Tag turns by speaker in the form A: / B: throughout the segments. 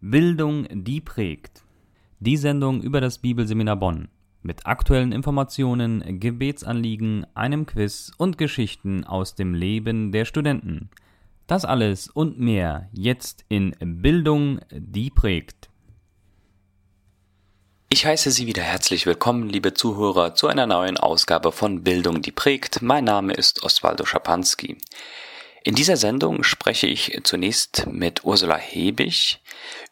A: Bildung, die prägt. Die Sendung über das Bibelseminar Bonn. Mit aktuellen Informationen, Gebetsanliegen, einem Quiz und Geschichten aus dem Leben der Studenten. Das alles und mehr jetzt in Bildung, die prägt.
B: Ich heiße Sie wieder herzlich willkommen, liebe Zuhörer, zu einer neuen Ausgabe von Bildung, die prägt. Mein Name ist Oswaldo Schapanski. In dieser Sendung spreche ich zunächst mit Ursula Hebig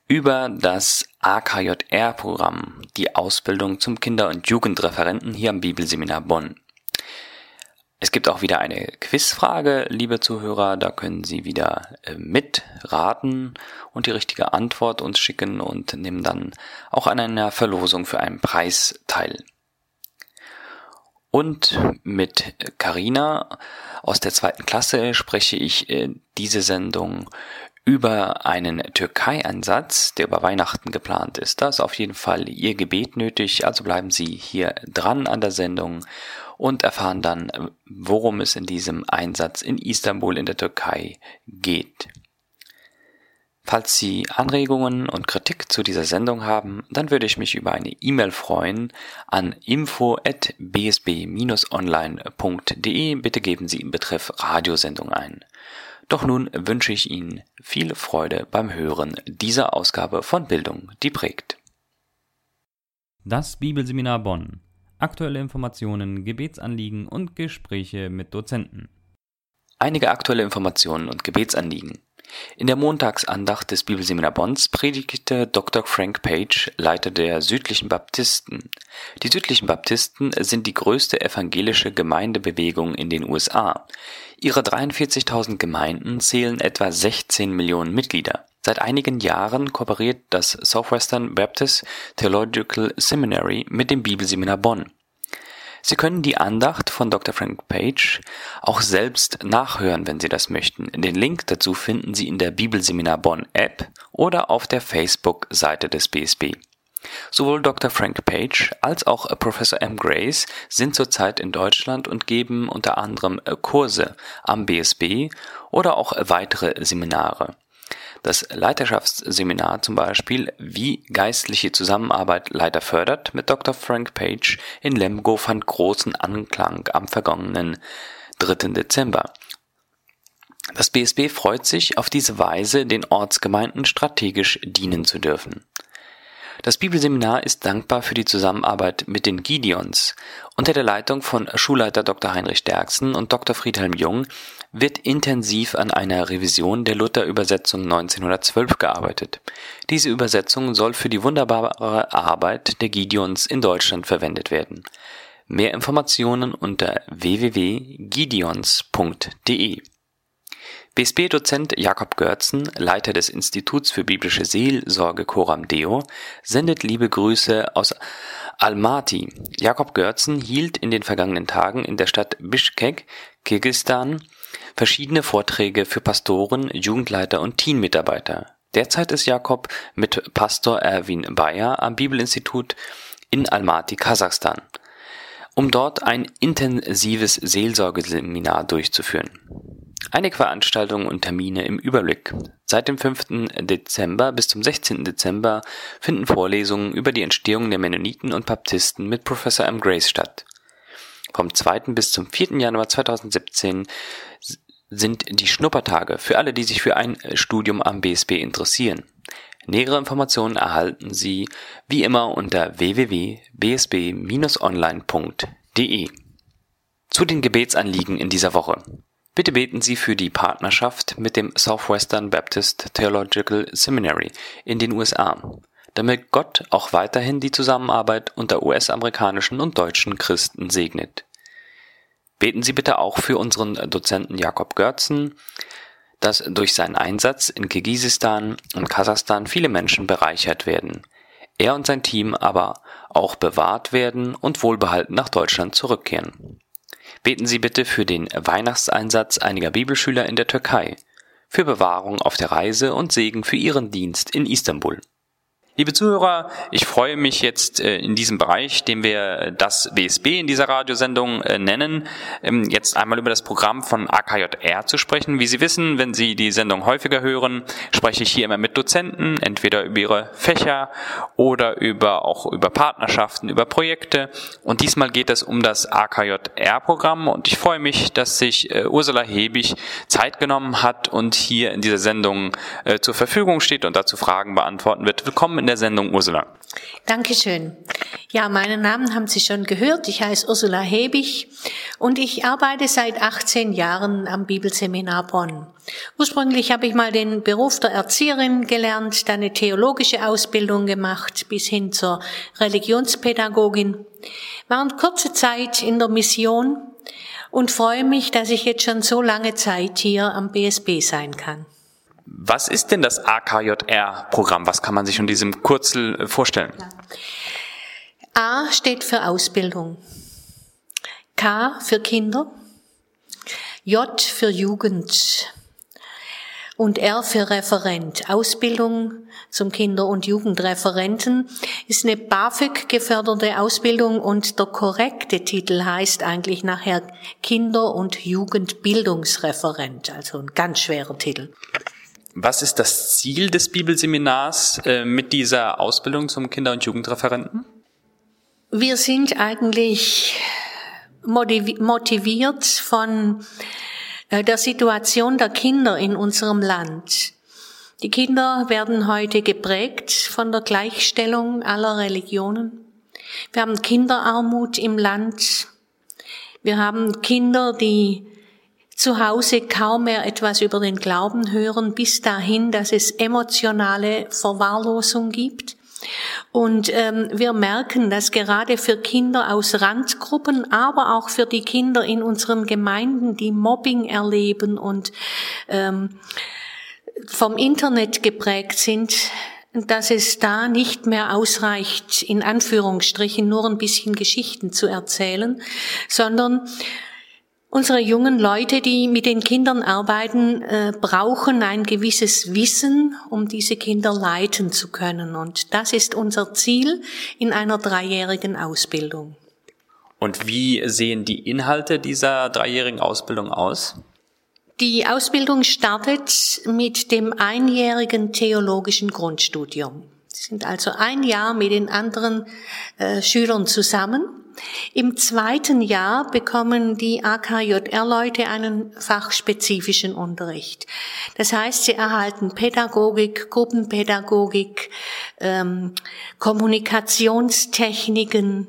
B: über das AKJR-Programm, die Ausbildung zum Kinder- und Jugendreferenten hier am Bibelseminar Bonn. Es gibt auch wieder eine Quizfrage, liebe Zuhörer, da können Sie wieder äh, mitraten und die richtige Antwort uns schicken und nehmen dann auch an einer Verlosung für einen Preis teil. Und mit Karina aus der zweiten Klasse spreche ich äh, diese Sendung über einen Türkei-Einsatz, der über Weihnachten geplant ist. Da ist auf jeden Fall Ihr Gebet nötig, also bleiben Sie hier dran an der Sendung und erfahren dann, worum es in diesem Einsatz in Istanbul in der Türkei geht. Falls Sie Anregungen und Kritik zu dieser Sendung haben, dann würde ich mich über eine E-Mail freuen an info@bsb-online.de. Bitte geben Sie im Betreff Radiosendung ein. Doch nun wünsche ich Ihnen viel Freude beim Hören dieser Ausgabe von Bildung, die prägt.
A: Das Bibelseminar Bonn. Aktuelle Informationen, Gebetsanliegen und Gespräche mit Dozenten.
B: Einige aktuelle Informationen und Gebetsanliegen. In der Montagsandacht des Bibelseminar Bonns predigte Dr. Frank Page, Leiter der südlichen Baptisten. Die südlichen Baptisten sind die größte evangelische Gemeindebewegung in den USA. Ihre 43.000 Gemeinden zählen etwa 16 Millionen Mitglieder. Seit einigen Jahren kooperiert das Southwestern Baptist Theological Seminary mit dem Bibelseminar Bonn. Sie können die Andacht von Dr. Frank Page auch selbst nachhören, wenn Sie das möchten. Den Link dazu finden Sie in der Bibelseminar Bonn App oder auf der Facebook-Seite des BSB. Sowohl Dr. Frank Page als auch Professor M. Grace sind zurzeit in Deutschland und geben unter anderem Kurse am BSB oder auch weitere Seminare. Das Leiterschaftsseminar zum Beispiel Wie geistliche Zusammenarbeit Leiter fördert mit Dr. Frank Page in Lemgo fand großen Anklang am vergangenen 3. Dezember. Das BSB freut sich, auf diese Weise den Ortsgemeinden strategisch dienen zu dürfen. Das Bibelseminar ist dankbar für die Zusammenarbeit mit den Gideons. Unter der Leitung von Schulleiter Dr. Heinrich Derksen und Dr. Friedhelm Jung wird intensiv an einer Revision der Luther-Übersetzung 1912 gearbeitet. Diese Übersetzung soll für die wunderbare Arbeit der Gideons in Deutschland verwendet werden. Mehr Informationen unter www.gideons.de BSB-Dozent Jakob Görzen, Leiter des Instituts für biblische Seelsorge Coram Deo, sendet liebe Grüße aus Almaty. Jakob Görzen hielt in den vergangenen Tagen in der Stadt Bishkek, Kirgisistan, verschiedene Vorträge für Pastoren, Jugendleiter und Teammitarbeiter. Derzeit ist Jakob mit Pastor Erwin Bayer am Bibelinstitut in Almaty, Kasachstan, um dort ein intensives Seelsorgeseminar durchzuführen. Einige Veranstaltungen und Termine im Überblick. Seit dem 5. Dezember bis zum 16. Dezember finden Vorlesungen über die Entstehung der Mennoniten und Baptisten mit Professor M. Grace statt. Vom 2. bis zum 4. Januar 2017 sind die Schnuppertage für alle, die sich für ein Studium am BSB interessieren. Nähere Informationen erhalten Sie wie immer unter www.bsb-online.de. Zu den Gebetsanliegen in dieser Woche. Bitte beten Sie für die Partnerschaft mit dem Southwestern Baptist Theological Seminary in den USA, damit Gott auch weiterhin die Zusammenarbeit unter US-amerikanischen und deutschen Christen segnet. Beten Sie bitte auch für unseren Dozenten Jakob Görzen, dass durch seinen Einsatz in Kirgisistan und Kasachstan viele Menschen bereichert werden, er und sein Team aber auch bewahrt werden und wohlbehalten nach Deutschland zurückkehren. Beten Sie bitte für den Weihnachtseinsatz einiger Bibelschüler in der Türkei, für Bewahrung auf der Reise und Segen für Ihren Dienst in Istanbul. Liebe Zuhörer, ich freue mich jetzt äh, in diesem Bereich, den wir das WSB in dieser Radiosendung äh, nennen, ähm, jetzt einmal über das Programm von AKJR zu sprechen. Wie Sie wissen, wenn Sie die Sendung häufiger hören, spreche ich hier immer mit Dozenten, entweder über ihre Fächer oder über auch über Partnerschaften, über Projekte. Und diesmal geht es um das AKJR-Programm und ich freue mich, dass sich äh, Ursula Hebig Zeit genommen hat und hier in dieser Sendung zur Verfügung steht und dazu Fragen beantworten wird. Willkommen in der Sendung, Ursula.
C: Dankeschön. Ja, meinen Namen haben Sie schon gehört. Ich heiße Ursula Hebig und ich arbeite seit 18 Jahren am Bibelseminar Bonn. Ursprünglich habe ich mal den Beruf der Erzieherin gelernt, dann eine theologische Ausbildung gemacht bis hin zur Religionspädagogin. War eine kurze Zeit in der Mission und freue mich, dass ich jetzt schon so lange Zeit hier am BSB sein kann.
B: Was ist denn das AKJR-Programm? Was kann man sich in diesem Kurzel äh, vorstellen?
C: A steht für Ausbildung, K für Kinder, J für Jugend und R für Referent. Ausbildung zum Kinder- und Jugendreferenten ist eine BAföG geförderte Ausbildung und der korrekte Titel heißt eigentlich nachher Kinder- und Jugendbildungsreferent, also ein ganz schwerer Titel.
B: Was ist das Ziel des Bibelseminars äh, mit dieser Ausbildung zum Kinder- und Jugendreferenten?
C: Wir sind eigentlich motiviert von äh, der Situation der Kinder in unserem Land. Die Kinder werden heute geprägt von der Gleichstellung aller Religionen. Wir haben Kinderarmut im Land. Wir haben Kinder, die zu Hause kaum mehr etwas über den Glauben hören, bis dahin, dass es emotionale Verwahrlosung gibt. Und ähm, wir merken, dass gerade für Kinder aus Randgruppen, aber auch für die Kinder in unseren Gemeinden, die Mobbing erleben und ähm, vom Internet geprägt sind, dass es da nicht mehr ausreicht, in Anführungsstrichen nur ein bisschen Geschichten zu erzählen, sondern Unsere jungen Leute, die mit den Kindern arbeiten, äh, brauchen ein gewisses Wissen, um diese Kinder leiten zu können. Und das ist unser Ziel in einer dreijährigen Ausbildung.
B: Und wie sehen die Inhalte dieser dreijährigen Ausbildung aus?
C: Die Ausbildung startet mit dem einjährigen theologischen Grundstudium. Sie sind also ein Jahr mit den anderen äh, Schülern zusammen im zweiten Jahr bekommen die AKJR-Leute einen fachspezifischen Unterricht. Das heißt, sie erhalten Pädagogik, Gruppenpädagogik, ähm, Kommunikationstechniken,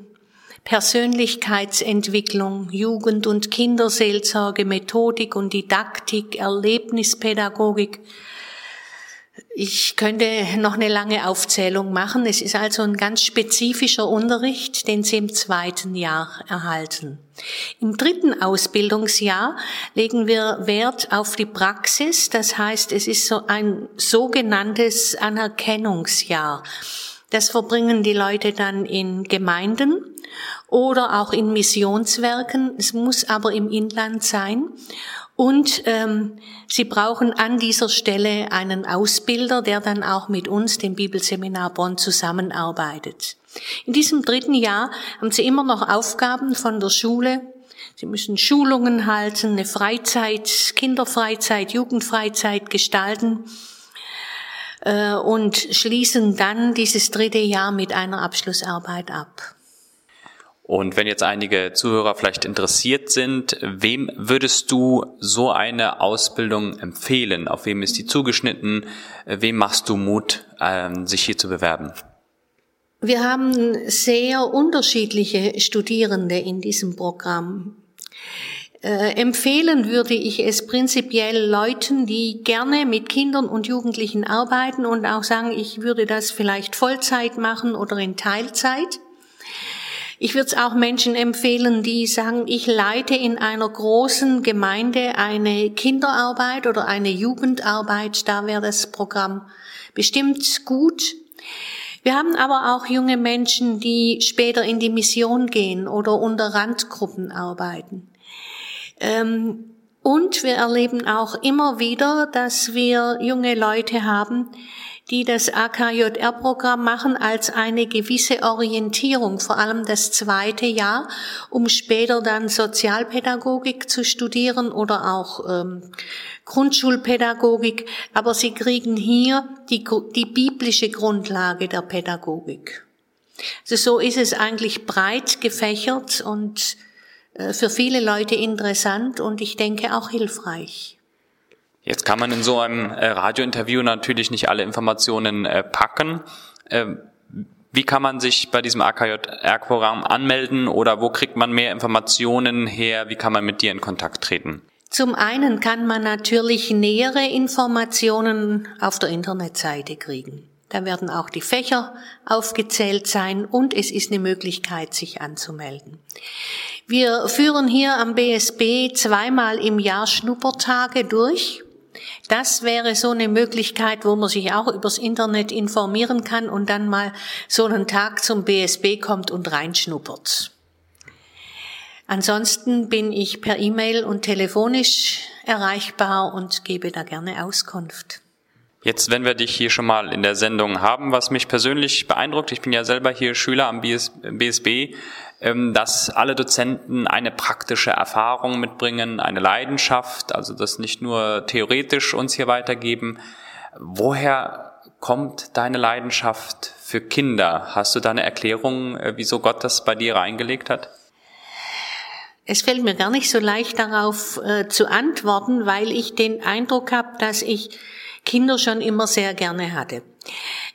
C: Persönlichkeitsentwicklung, Jugend- und Kinderseelsorge, Methodik und Didaktik, Erlebnispädagogik, ich könnte noch eine lange Aufzählung machen. Es ist also ein ganz spezifischer Unterricht, den Sie im zweiten Jahr erhalten. Im dritten Ausbildungsjahr legen wir Wert auf die Praxis. Das heißt, es ist so ein sogenanntes Anerkennungsjahr. Das verbringen die Leute dann in Gemeinden oder auch in Missionswerken. Es muss aber im Inland sein. Und ähm, sie brauchen an dieser Stelle einen Ausbilder, der dann auch mit uns, dem Bibelseminar Bonn, zusammenarbeitet. In diesem dritten Jahr haben sie immer noch Aufgaben von der Schule. Sie müssen Schulungen halten, eine Freizeit, Kinderfreizeit, Jugendfreizeit gestalten äh, und schließen dann dieses dritte Jahr mit einer Abschlussarbeit ab.
B: Und wenn jetzt einige Zuhörer vielleicht interessiert sind, wem würdest du so eine Ausbildung empfehlen? Auf wem ist die zugeschnitten? Wem machst du Mut, ähm, sich hier zu bewerben?
C: Wir haben sehr unterschiedliche Studierende in diesem Programm. Äh, empfehlen würde ich es prinzipiell Leuten, die gerne mit Kindern und Jugendlichen arbeiten und auch sagen, ich würde das vielleicht Vollzeit machen oder in Teilzeit. Ich würde es auch Menschen empfehlen, die sagen, ich leite in einer großen Gemeinde eine Kinderarbeit oder eine Jugendarbeit. Da wäre das Programm bestimmt gut. Wir haben aber auch junge Menschen, die später in die Mission gehen oder unter Randgruppen arbeiten. Ähm, und wir erleben auch immer wieder, dass wir junge Leute haben, die das AKJR-Programm machen, als eine gewisse Orientierung, vor allem das zweite Jahr, um später dann Sozialpädagogik zu studieren oder auch ähm, Grundschulpädagogik. Aber sie kriegen hier die, die biblische Grundlage der Pädagogik. Also so ist es eigentlich breit gefächert und äh, für viele Leute interessant und ich denke auch hilfreich.
B: Jetzt kann man in so einem äh, Radiointerview natürlich nicht alle Informationen äh, packen. Ähm, wie kann man sich bei diesem AKJR-Programm anmelden oder wo kriegt man mehr Informationen her? Wie kann man mit dir in Kontakt treten?
C: Zum einen kann man natürlich nähere Informationen auf der Internetseite kriegen. Da werden auch die Fächer aufgezählt sein und es ist eine Möglichkeit, sich anzumelden. Wir führen hier am BSB zweimal im Jahr Schnuppertage durch. Das wäre so eine Möglichkeit, wo man sich auch übers Internet informieren kann und dann mal so einen Tag zum BSB kommt und reinschnuppert. Ansonsten bin ich per E-Mail und telefonisch erreichbar und gebe da gerne Auskunft.
B: Jetzt, wenn wir dich hier schon mal in der Sendung haben, was mich persönlich beeindruckt, ich bin ja selber hier Schüler am BSB, dass alle Dozenten eine praktische Erfahrung mitbringen, eine Leidenschaft, also das nicht nur theoretisch uns hier weitergeben. Woher kommt deine Leidenschaft für Kinder? Hast du da eine Erklärung, äh, wieso Gott das bei dir reingelegt hat?
C: Es fällt mir gar nicht so leicht darauf äh, zu antworten, weil ich den Eindruck habe, dass ich Kinder schon immer sehr gerne hatte.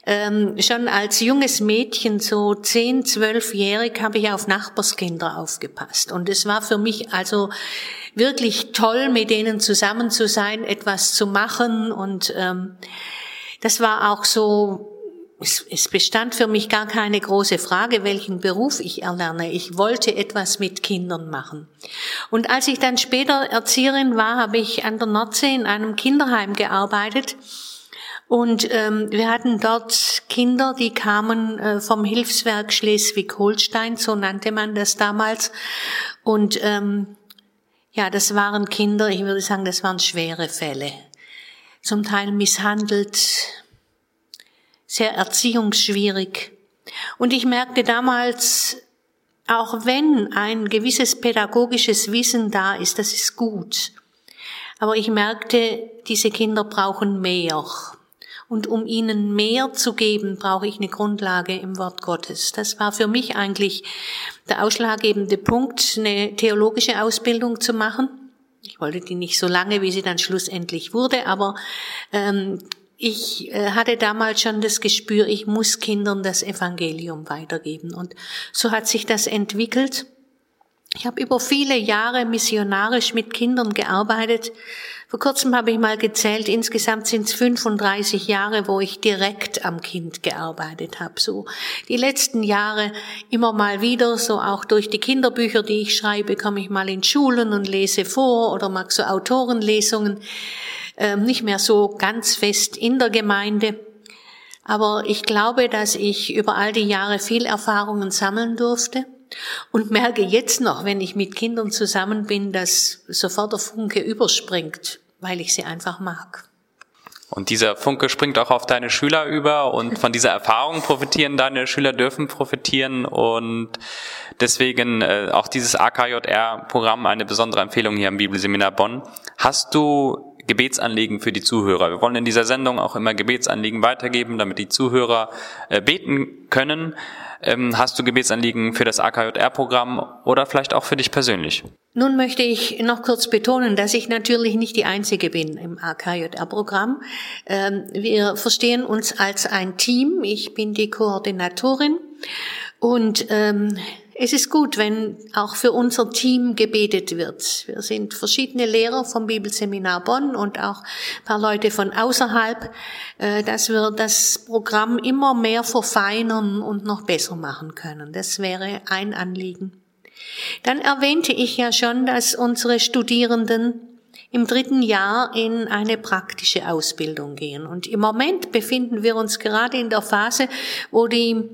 C: Ähm, schon als junges Mädchen, so zehn, zwölfjährig, habe ich auf Nachbarskinder aufgepasst. Und es war für mich also wirklich toll, mit denen zusammen zu sein, etwas zu machen. Und ähm, das war auch so es, es bestand für mich gar keine große Frage, welchen Beruf ich erlerne. Ich wollte etwas mit Kindern machen. Und als ich dann später Erzieherin war, habe ich an der Nordsee in einem Kinderheim gearbeitet. Und ähm, wir hatten dort Kinder, die kamen äh, vom Hilfswerk Schleswig-Holstein, so nannte man das damals. Und ähm, ja, das waren Kinder, ich würde sagen, das waren schwere Fälle. Zum Teil misshandelt, sehr erziehungsschwierig. Und ich merkte damals, auch wenn ein gewisses pädagogisches Wissen da ist, das ist gut. Aber ich merkte, diese Kinder brauchen mehr. Und um ihnen mehr zu geben, brauche ich eine Grundlage im Wort Gottes. Das war für mich eigentlich der ausschlaggebende Punkt, eine theologische Ausbildung zu machen. Ich wollte die nicht so lange, wie sie dann schlussendlich wurde, aber ähm, ich äh, hatte damals schon das Gespür, ich muss Kindern das Evangelium weitergeben. Und so hat sich das entwickelt. Ich habe über viele Jahre missionarisch mit Kindern gearbeitet. Vor kurzem habe ich mal gezählt, insgesamt sind es 35 Jahre, wo ich direkt am Kind gearbeitet habe. So die letzten Jahre immer mal wieder, so auch durch die Kinderbücher, die ich schreibe, komme ich mal in Schulen und lese vor oder mag so Autorenlesungen. Ähm, nicht mehr so ganz fest in der Gemeinde. Aber ich glaube, dass ich über all die Jahre viel Erfahrungen sammeln durfte und merke jetzt noch, wenn ich mit Kindern zusammen bin, dass sofort der Funke überspringt, weil ich sie einfach mag.
B: Und dieser Funke springt auch auf deine Schüler über und von dieser Erfahrung profitieren deine Schüler, dürfen profitieren und deswegen äh, auch dieses AKJR-Programm eine besondere Empfehlung hier am Bibelseminar Bonn. Hast du Gebetsanliegen für die Zuhörer. Wir wollen in dieser Sendung auch immer Gebetsanliegen weitergeben, damit die Zuhörer äh, beten können. Ähm, hast du Gebetsanliegen für das AKJR-Programm oder vielleicht auch für dich persönlich?
C: Nun möchte ich noch kurz betonen, dass ich natürlich nicht die Einzige bin im AKJR-Programm. Ähm, wir verstehen uns als ein Team. Ich bin die Koordinatorin und ähm, es ist gut, wenn auch für unser Team gebetet wird. Wir sind verschiedene Lehrer vom Bibelseminar Bonn und auch ein paar Leute von außerhalb, äh, dass wir das Programm immer mehr verfeinern und noch besser machen können. Das wäre ein Anliegen. Dann erwähnte ich ja schon, dass unsere Studierenden im dritten Jahr in eine praktische Ausbildung gehen. Und im Moment befinden wir uns gerade in der Phase, wo die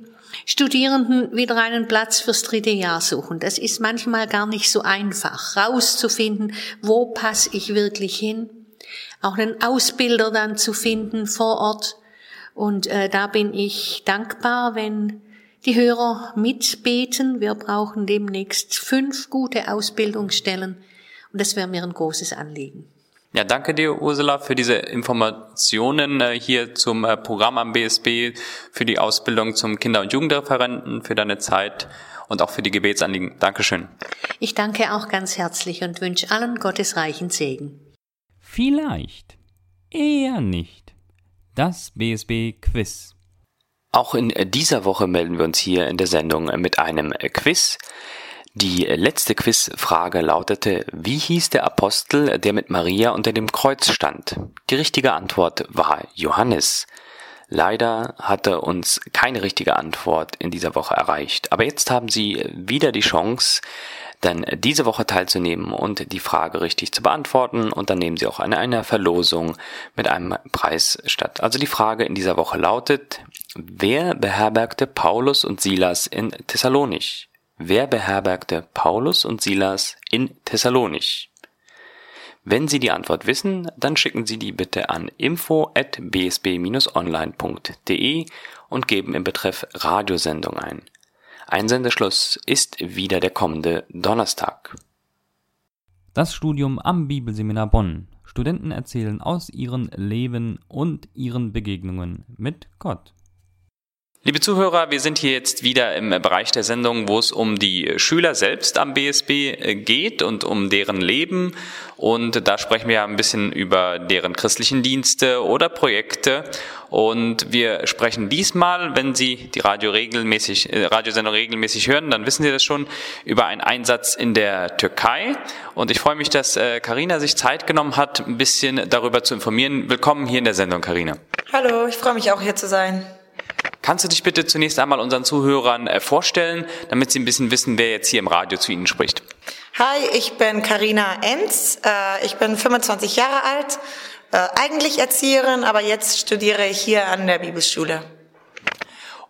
C: Studierenden wieder einen Platz fürs dritte Jahr suchen. Das ist manchmal gar nicht so einfach, rauszufinden, wo passe ich wirklich hin. Auch einen Ausbilder dann zu finden vor Ort. Und äh, da bin ich dankbar, wenn die Hörer mitbeten. Wir brauchen demnächst fünf gute Ausbildungsstellen und das wäre mir ein großes Anliegen.
B: Ja, danke dir, Ursula, für diese Informationen äh, hier zum äh, Programm am BSB, für die Ausbildung zum Kinder- und Jugendreferenten, für deine Zeit und auch für die Gebetsanliegen. Dankeschön.
C: Ich danke auch ganz herzlich und wünsche allen Gottes reichen Segen.
A: Vielleicht, eher nicht. Das BSB Quiz.
B: Auch in dieser Woche melden wir uns hier in der Sendung mit einem Quiz. Die letzte Quizfrage lautete, wie hieß der Apostel, der mit Maria unter dem Kreuz stand? Die richtige Antwort war Johannes. Leider hatte uns keine richtige Antwort in dieser Woche erreicht. Aber jetzt haben Sie wieder die Chance, dann diese Woche teilzunehmen und die Frage richtig zu beantworten und dann nehmen Sie auch an einer Verlosung mit einem Preis statt. Also die Frage in dieser Woche lautet, wer beherbergte Paulus und Silas in Thessalonich? Wer beherbergte Paulus und Silas in Thessalonich? Wenn Sie die Antwort wissen, dann schicken Sie die bitte an info@bsb-online.de und geben im Betreff Radiosendung ein. Einsendeschluss ist wieder der kommende Donnerstag.
A: Das Studium am Bibelseminar Bonn. Studenten erzählen aus ihrem Leben und ihren Begegnungen mit Gott.
B: Liebe Zuhörer, wir sind hier jetzt wieder im Bereich der Sendung, wo es um die Schüler selbst am BSB äh, geht und um deren Leben. Und da sprechen wir ein bisschen über deren christlichen Dienste oder Projekte. Und wir sprechen diesmal, wenn Sie die Radio regelmäßig, äh, Radiosendung regelmäßig hören, dann wissen Sie das schon, über einen Einsatz in der Türkei. Und ich freue mich, dass Karina äh, sich Zeit genommen hat, ein bisschen darüber zu informieren. Willkommen hier in der Sendung, Karina.
D: Hallo, ich freue mich auch hier zu sein.
B: Kannst du dich bitte zunächst einmal unseren Zuhörern äh, vorstellen, damit sie ein bisschen wissen, wer jetzt hier im Radio zu ihnen spricht?
D: Hi, ich bin Karina Enz. Äh, ich bin 25 Jahre alt, äh, eigentlich Erzieherin, aber jetzt studiere ich hier an der Bibelschule.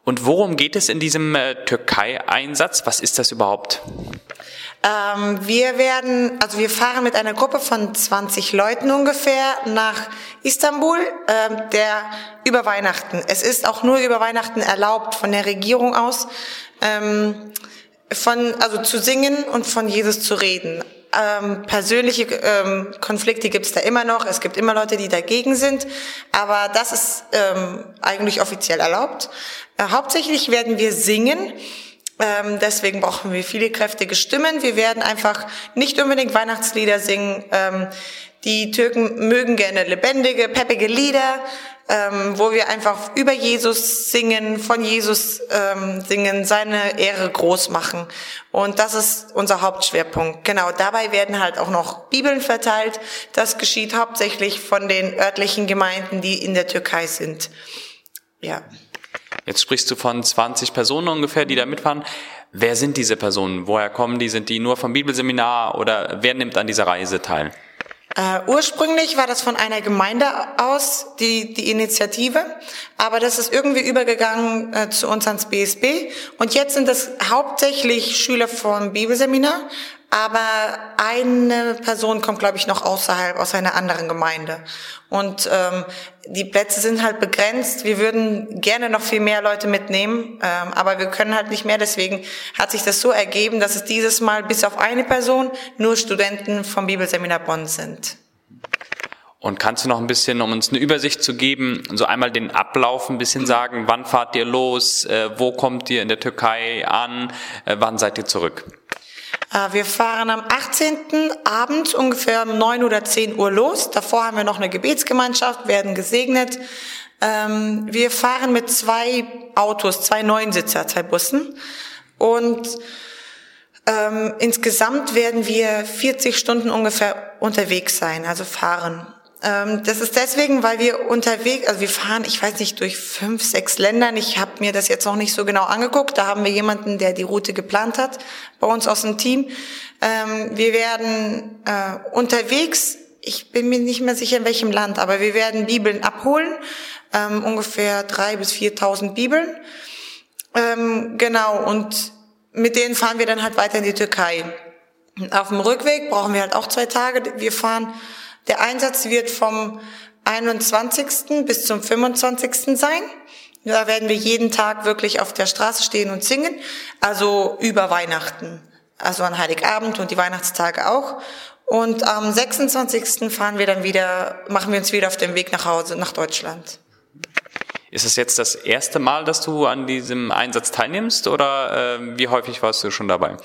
B: Und worum geht es in diesem Türkei-Einsatz? Was ist das überhaupt?
D: Ähm, wir werden, also wir fahren mit einer Gruppe von 20 Leuten ungefähr nach Istanbul, ähm, der über Weihnachten. Es ist auch nur über Weihnachten erlaubt von der Regierung aus, ähm, von, also zu singen und von Jesus zu reden. Ähm, persönliche ähm, Konflikte gibt es da immer noch. Es gibt immer Leute, die dagegen sind. Aber das ist ähm, eigentlich offiziell erlaubt. Äh, hauptsächlich werden wir singen. Ähm, deswegen brauchen wir viele kräftige Stimmen. Wir werden einfach nicht unbedingt Weihnachtslieder singen. Ähm, die Türken mögen gerne lebendige, peppige Lieder, ähm, wo wir einfach über Jesus singen, von Jesus ähm, singen, seine Ehre groß machen. Und das ist unser Hauptschwerpunkt. Genau, dabei werden halt auch noch Bibeln verteilt. Das geschieht hauptsächlich von den örtlichen Gemeinden, die in der Türkei sind. Ja.
B: Jetzt sprichst du von 20 Personen ungefähr, die da mitfahren. Wer sind diese Personen? Woher kommen die? Sind die nur vom Bibelseminar oder wer nimmt an dieser Reise teil?
D: Äh, ursprünglich war das von einer Gemeinde aus, die, die Initiative, aber das ist irgendwie übergegangen äh, zu uns ans BSB und jetzt sind das hauptsächlich Schüler vom Bibelseminar, aber eine Person kommt, glaube ich, noch außerhalb, aus einer anderen Gemeinde. Und ähm, die Plätze sind halt begrenzt. Wir würden gerne noch viel mehr Leute mitnehmen, ähm, aber wir können halt nicht mehr. Deswegen hat sich das so ergeben, dass es dieses Mal bis auf eine Person nur Studenten vom Bibelseminar Bonn sind.
B: Und kannst du noch ein bisschen, um uns eine Übersicht zu geben, so einmal den Ablauf ein bisschen sagen, wann fahrt ihr los, äh, wo kommt ihr in der Türkei an, äh, wann seid ihr zurück?
D: Äh, wir fahren am 18. Abend ungefähr um 9 oder 10 Uhr los. Davor haben wir noch eine Gebetsgemeinschaft, werden gesegnet. Ähm, wir fahren mit zwei Autos, zwei Neunsitzer, zwei Bussen. Und ähm, insgesamt werden wir 40 Stunden ungefähr unterwegs sein, also fahren. Ähm, das ist deswegen, weil wir unterwegs, also wir fahren, ich weiß nicht, durch fünf, sechs Ländern. Ich habe mir das jetzt noch nicht so genau angeguckt. Da haben wir jemanden, der die Route geplant hat, bei uns aus dem Team. Ähm, wir werden äh, unterwegs, ich bin mir nicht mehr sicher in welchem Land, aber wir werden Bibeln abholen, ähm, ungefähr drei bis viertausend Bibeln. genau, und mit denen fahren wir dann halt weiter in die Türkei. Auf dem Rückweg brauchen wir halt auch zwei Tage. Wir fahren der Einsatz wird vom 21. bis zum 25. sein. Da werden wir jeden Tag wirklich auf der Straße stehen und singen, also über Weihnachten, also an Heiligabend und die Weihnachtstage auch. Und am 26. fahren wir dann wieder, machen wir uns wieder auf den Weg nach Hause, nach Deutschland.
B: Ist es jetzt das erste Mal, dass du an diesem Einsatz teilnimmst oder äh, wie häufig warst du schon dabei?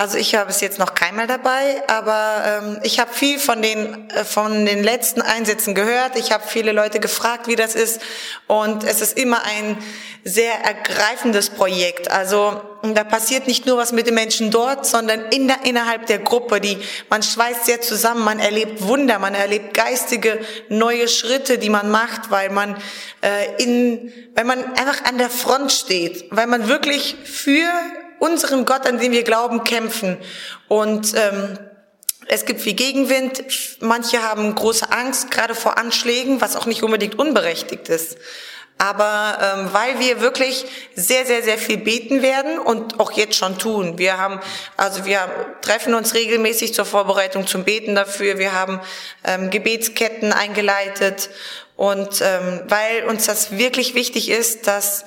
D: Also ich habe es jetzt noch keinmal dabei, aber ähm, ich habe viel von den äh, von den letzten Einsätzen gehört. Ich habe viele Leute gefragt, wie das ist, und es ist immer ein sehr ergreifendes Projekt. Also da passiert nicht nur was mit den Menschen dort, sondern in der, innerhalb der Gruppe. Die man schweißt sehr zusammen, man erlebt Wunder, man erlebt geistige neue Schritte, die man macht, weil man äh, in, weil man einfach an der Front steht, weil man wirklich für unseren Gott, an den wir glauben, kämpfen. Und ähm, es gibt viel Gegenwind. Manche haben große Angst, gerade vor Anschlägen, was auch nicht unbedingt unberechtigt ist. Aber ähm, weil wir wirklich sehr, sehr, sehr viel beten werden und auch jetzt schon tun. Wir haben, also wir treffen uns regelmäßig zur Vorbereitung zum Beten dafür. Wir haben ähm, Gebetsketten eingeleitet und ähm, weil uns das wirklich wichtig ist, dass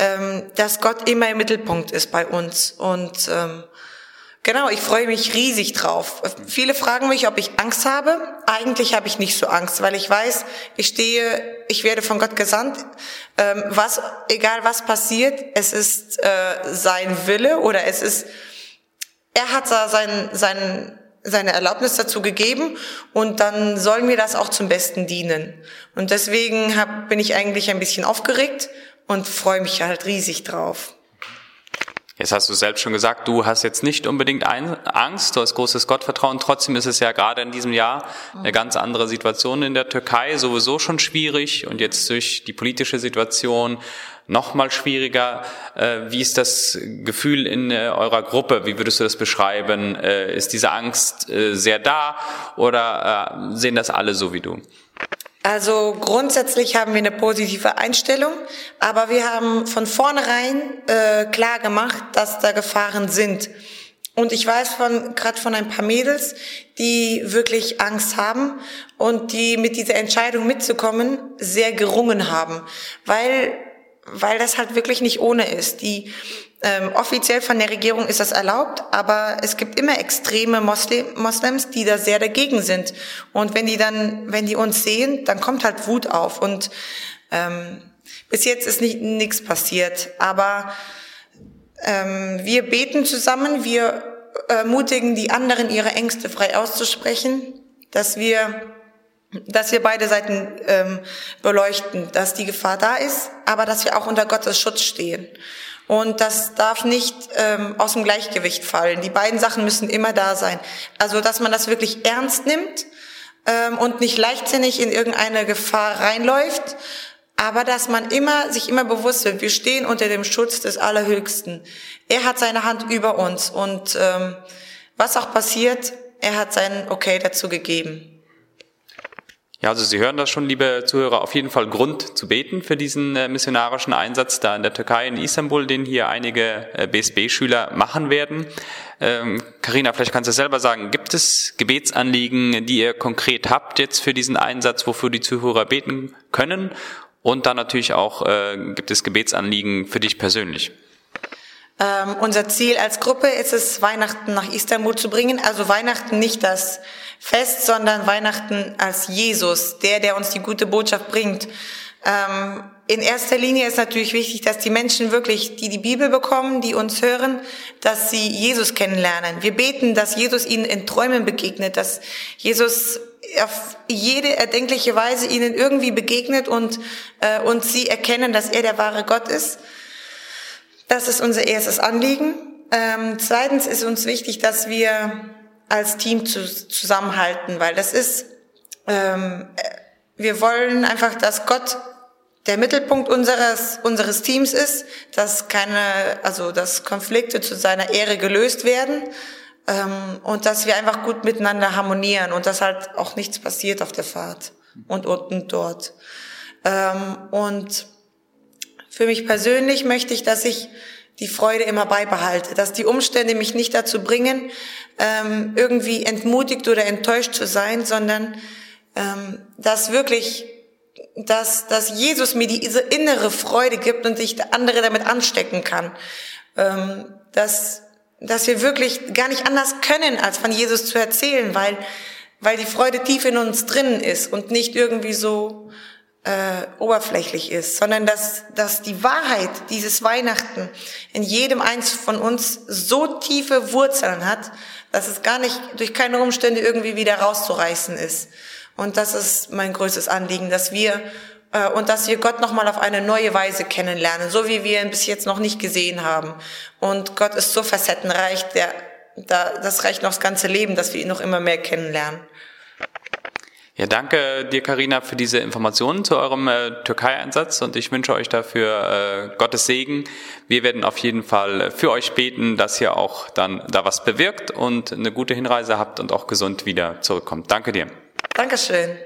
D: ähm, dass Gott immer im Mittelpunkt ist bei uns. Und ähm, genau, ich freue mich riesig drauf. Viele fragen mich, ob ich Angst habe. Eigentlich habe ich nicht so Angst, weil ich weiß, ich stehe, ich werde von Gott gesandt. Ähm, was, egal was passiert, es ist äh, sein Wille oder es ist, er hat da sein, sein, seine Erlaubnis dazu gegeben und dann soll mir das auch zum Besten dienen. Und deswegen hab, bin ich eigentlich ein bisschen aufgeregt und freue mich halt riesig drauf.
B: Jetzt hast du selbst schon gesagt, du hast jetzt nicht unbedingt Angst, du hast großes Gottvertrauen. Trotzdem ist es ja gerade in diesem Jahr eine ganz andere Situation in der Türkei, sowieso schon schwierig und jetzt durch die politische Situation noch mal schwieriger. Äh, wie ist das Gefühl in äh, eurer Gruppe? Wie würdest du das beschreiben? Äh, ist diese Angst sehr da oder sehen das alle so wie du?
D: Also grundsätzlich haben wir eine positive Einstellung, aber wir haben von vornherein äh, klar gemacht, dass da Gefahren sind. Und ich weiß von gerade von ein paar Mädels, die wirklich Angst haben und die mit dieser Entscheidung mitzukommen sehr gerungen haben, weil weil das halt wirklich nicht ohne ist. Die ähm, offiziell von der Regierung ist das erlaubt, aber es gibt immer extreme Moslim, Moslems, die da sehr dagegen sind. Und wenn die dann, wenn die uns sehen, dann kommt halt Wut auf. Und ähm, bis jetzt ist nicht nichts passiert. Aber ähm, wir beten zusammen, wir ermutigen die anderen, ihre Ängste frei auszusprechen, dass wir dass wir beide Seiten ähm, beleuchten, dass die Gefahr da ist, aber dass wir auch unter Gottes Schutz stehen. Und das darf nicht ähm, aus dem Gleichgewicht fallen. Die beiden Sachen müssen immer da sein. Also, dass man das wirklich ernst nimmt ähm, und nicht leichtsinnig in irgendeine Gefahr reinläuft, aber dass man immer sich immer bewusst wird, wir stehen unter dem Schutz des Allerhöchsten. Er hat seine Hand über uns und ähm, was auch passiert, er hat sein Okay dazu gegeben.
B: Ja, also Sie hören das schon, liebe Zuhörer, auf jeden Fall Grund zu beten für diesen äh, missionarischen Einsatz da in der Türkei, in Istanbul, den hier einige äh, BSB-Schüler machen werden. Ähm, Karina, vielleicht kannst du selber sagen, gibt es Gebetsanliegen, die ihr konkret habt jetzt für diesen Einsatz, wofür die Zuhörer beten können? Und dann natürlich auch, äh, gibt es Gebetsanliegen für dich persönlich?
D: Ähm, unser Ziel als Gruppe ist es, Weihnachten nach Istanbul zu bringen. Also Weihnachten nicht das Fest, sondern Weihnachten als Jesus, der, der uns die gute Botschaft bringt. Ähm, in erster Linie ist natürlich wichtig, dass die Menschen wirklich, die die Bibel bekommen, die uns hören, dass sie Jesus kennenlernen. Wir beten, dass Jesus ihnen in Träumen begegnet, dass Jesus auf jede erdenkliche Weise ihnen irgendwie begegnet und, äh, und sie erkennen, dass er der wahre Gott ist. Das ist unser erstes Anliegen. Ähm, zweitens ist uns wichtig, dass wir als Team zu, zusammenhalten, weil das ist, ähm, wir wollen einfach, dass Gott der Mittelpunkt unseres, unseres Teams ist, dass keine, also dass Konflikte zu seiner Ehre gelöst werden ähm, und dass wir einfach gut miteinander harmonieren und dass halt auch nichts passiert auf der Fahrt und unten dort. Ähm, und für mich persönlich möchte ich, dass ich die Freude immer beibehalte, dass die Umstände mich nicht dazu bringen, ähm, irgendwie entmutigt oder enttäuscht zu sein, sondern ähm, dass wirklich dass, dass Jesus mir diese innere Freude gibt und ich andere damit anstecken kann. Ähm, dass, dass wir wirklich gar nicht anders können, als von Jesus zu erzählen, weil, weil die Freude tief in uns drinnen ist und nicht irgendwie so äh, oberflächlich ist, sondern dass, dass die Wahrheit dieses Weihnachten in jedem eins von uns so tiefe Wurzeln hat, dass es gar nicht durch keine Umstände irgendwie wieder rauszureißen ist. Und das ist mein größtes Anliegen, dass wir äh, und dass wir Gott nochmal auf eine neue Weise kennenlernen, so wie wir ihn bis jetzt noch nicht gesehen haben. Und Gott ist so facettenreich, der, da, das reicht noch das ganze Leben, dass wir ihn noch immer mehr kennenlernen.
B: Ja, danke dir, Karina, für diese Informationen zu eurem äh, Türkei-Einsatz und ich wünsche euch dafür äh, Gottes Segen. Wir werden auf jeden Fall für euch beten, dass ihr auch dann da was bewirkt und eine gute Hinreise habt und auch gesund wieder zurückkommt. Danke dir.
D: Dankeschön.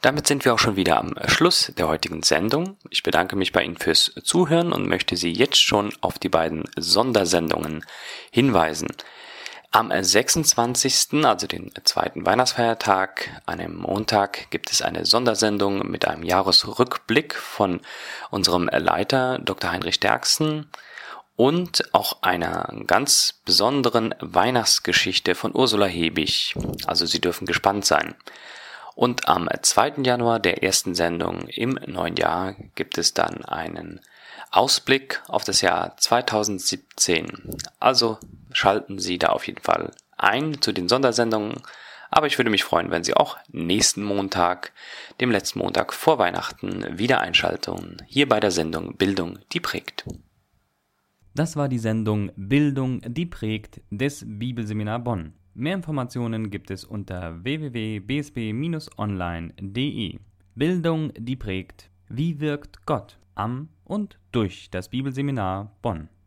B: Damit sind wir auch schon wieder am Schluss der heutigen Sendung. Ich bedanke mich bei Ihnen fürs Zuhören und möchte Sie jetzt schon auf die beiden Sondersendungen hinweisen. Am 26., also den zweiten Weihnachtsfeiertag, einem Montag, gibt es eine Sondersendung mit einem Jahresrückblick von unserem Leiter Dr. Heinrich Derksen und auch einer ganz besonderen Weihnachtsgeschichte von Ursula Hebig. Also Sie dürfen gespannt sein. Und am 2. Januar der ersten Sendung im neuen Jahr gibt es dann einen Ausblick auf das Jahr 2017. Also schalten Sie da auf jeden Fall ein zu den Sondersendungen. Aber ich würde mich freuen, wenn Sie auch nächsten Montag, dem letzten Montag vor Weihnachten, wieder einschalten, hier bei der Sendung Bildung, die prägt.
A: Das war die Sendung Bildung, die prägt des Bibelseminar Bonn. Mehr Informationen gibt es unter www.bsb-online.de. Bildung, die prägt. Wie wirkt Gott am und durch das Bibelseminar Bonn?